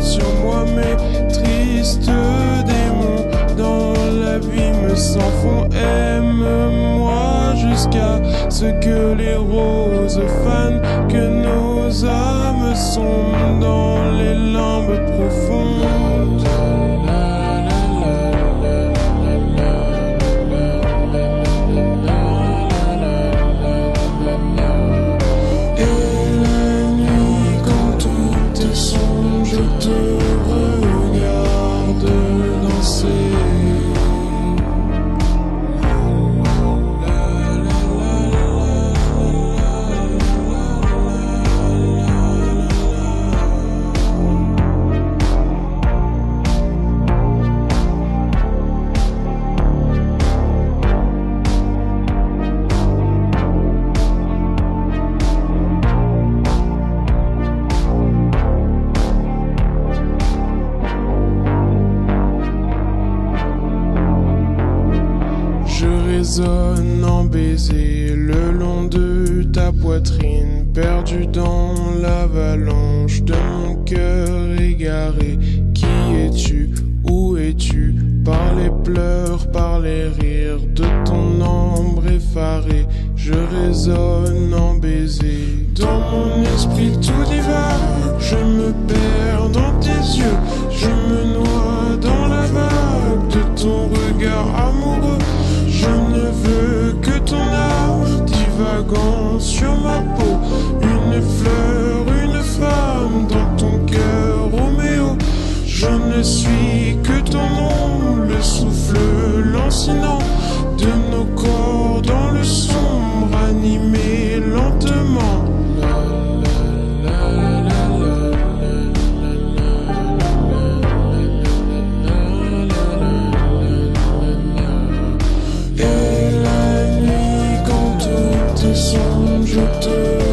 sur moi mes tristes démons. Dans l'abîme sans fond, aime-moi jusqu'à ce que les roses fanent, que nos âmes sont dans les limbes résonne en baiser le long de ta poitrine, perdu dans l'avalanche de mon cœur égaré. Qui es-tu? Où es-tu? Par les pleurs, par les rires de ton ombre effarée, je résonne en baiser. Dans mon esprit je